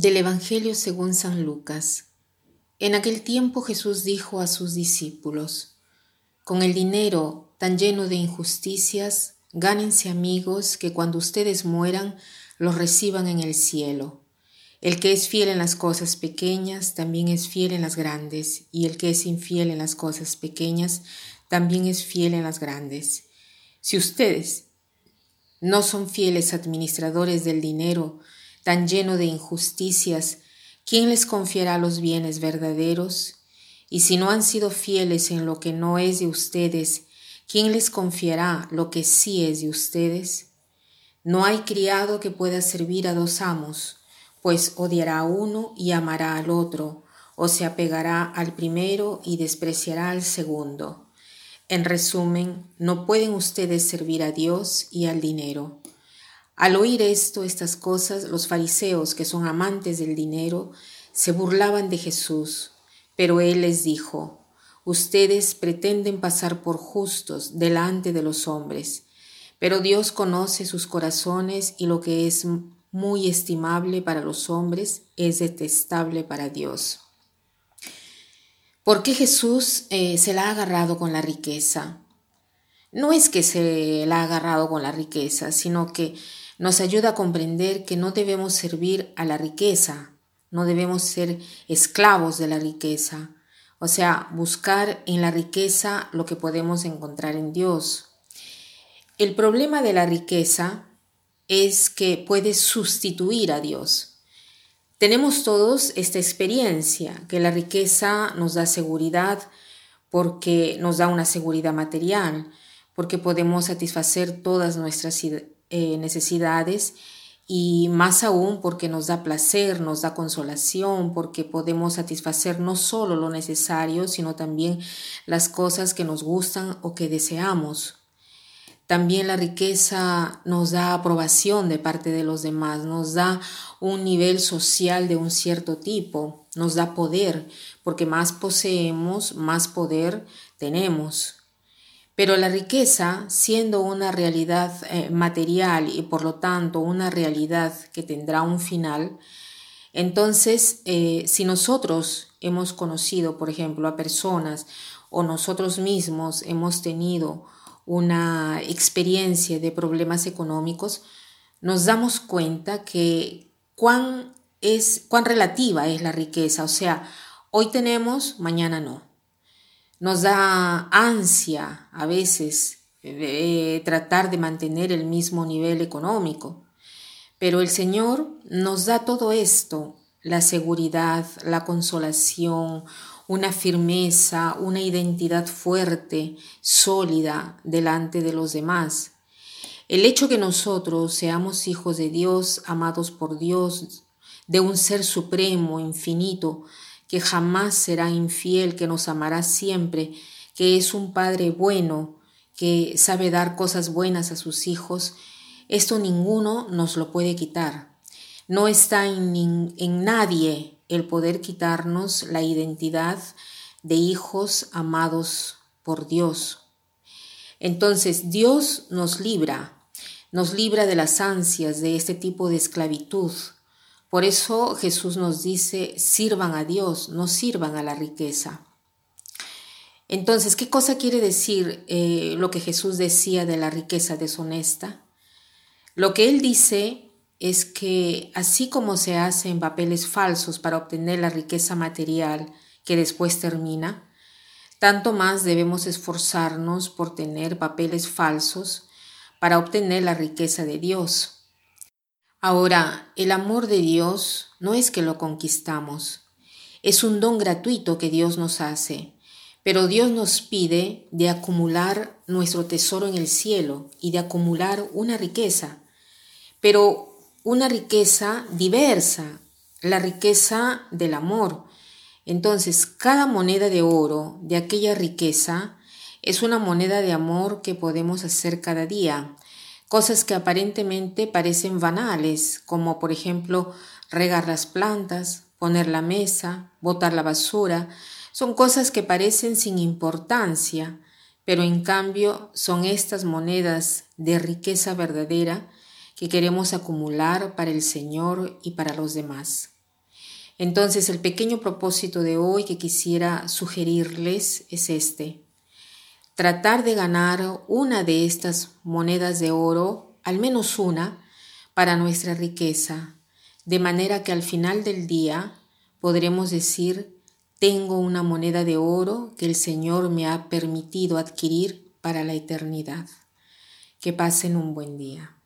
Del Evangelio según San Lucas. En aquel tiempo Jesús dijo a sus discípulos, Con el dinero tan lleno de injusticias, gánense amigos que cuando ustedes mueran los reciban en el cielo. El que es fiel en las cosas pequeñas también es fiel en las grandes, y el que es infiel en las cosas pequeñas también es fiel en las grandes. Si ustedes no son fieles administradores del dinero, tan lleno de injusticias, ¿quién les confiará los bienes verdaderos? Y si no han sido fieles en lo que no es de ustedes, ¿quién les confiará lo que sí es de ustedes? No hay criado que pueda servir a dos amos, pues odiará a uno y amará al otro, o se apegará al primero y despreciará al segundo. En resumen, no pueden ustedes servir a Dios y al dinero. Al oír esto, estas cosas, los fariseos, que son amantes del dinero, se burlaban de Jesús, pero él les dijo, Ustedes pretenden pasar por justos delante de los hombres, pero Dios conoce sus corazones y lo que es muy estimable para los hombres es detestable para Dios. ¿Por qué Jesús eh, se la ha agarrado con la riqueza? No es que se la ha agarrado con la riqueza, sino que nos ayuda a comprender que no debemos servir a la riqueza, no debemos ser esclavos de la riqueza, o sea, buscar en la riqueza lo que podemos encontrar en Dios. El problema de la riqueza es que puede sustituir a Dios. Tenemos todos esta experiencia, que la riqueza nos da seguridad porque nos da una seguridad material, porque podemos satisfacer todas nuestras eh, necesidades y más aún porque nos da placer, nos da consolación, porque podemos satisfacer no solo lo necesario, sino también las cosas que nos gustan o que deseamos. También la riqueza nos da aprobación de parte de los demás, nos da un nivel social de un cierto tipo, nos da poder, porque más poseemos, más poder tenemos. Pero la riqueza, siendo una realidad eh, material y por lo tanto una realidad que tendrá un final, entonces eh, si nosotros hemos conocido, por ejemplo, a personas o nosotros mismos hemos tenido una experiencia de problemas económicos, nos damos cuenta que cuán, relativa es la riqueza. O sea, hoy tenemos, mañana no nos da ansia a veces eh, tratar de mantener el mismo nivel económico. Pero el Señor nos da todo esto, la seguridad, la consolación, una firmeza, una identidad fuerte, sólida delante de los demás. El hecho que nosotros seamos hijos de Dios, amados por Dios, de un ser supremo, infinito, que jamás será infiel, que nos amará siempre, que es un Padre bueno, que sabe dar cosas buenas a sus hijos, esto ninguno nos lo puede quitar. No está en, en nadie el poder quitarnos la identidad de hijos amados por Dios. Entonces Dios nos libra, nos libra de las ansias de este tipo de esclavitud, por eso Jesús nos dice, sirvan a Dios, no sirvan a la riqueza. Entonces, ¿qué cosa quiere decir eh, lo que Jesús decía de la riqueza deshonesta? Lo que él dice es que así como se hacen papeles falsos para obtener la riqueza material que después termina, tanto más debemos esforzarnos por tener papeles falsos para obtener la riqueza de Dios. Ahora, el amor de Dios no es que lo conquistamos, es un don gratuito que Dios nos hace, pero Dios nos pide de acumular nuestro tesoro en el cielo y de acumular una riqueza, pero una riqueza diversa, la riqueza del amor. Entonces, cada moneda de oro de aquella riqueza es una moneda de amor que podemos hacer cada día cosas que aparentemente parecen banales, como por ejemplo regar las plantas, poner la mesa, botar la basura, son cosas que parecen sin importancia, pero en cambio son estas monedas de riqueza verdadera que queremos acumular para el Señor y para los demás. Entonces el pequeño propósito de hoy que quisiera sugerirles es este. Tratar de ganar una de estas monedas de oro, al menos una, para nuestra riqueza, de manera que al final del día podremos decir, tengo una moneda de oro que el Señor me ha permitido adquirir para la eternidad. Que pasen un buen día.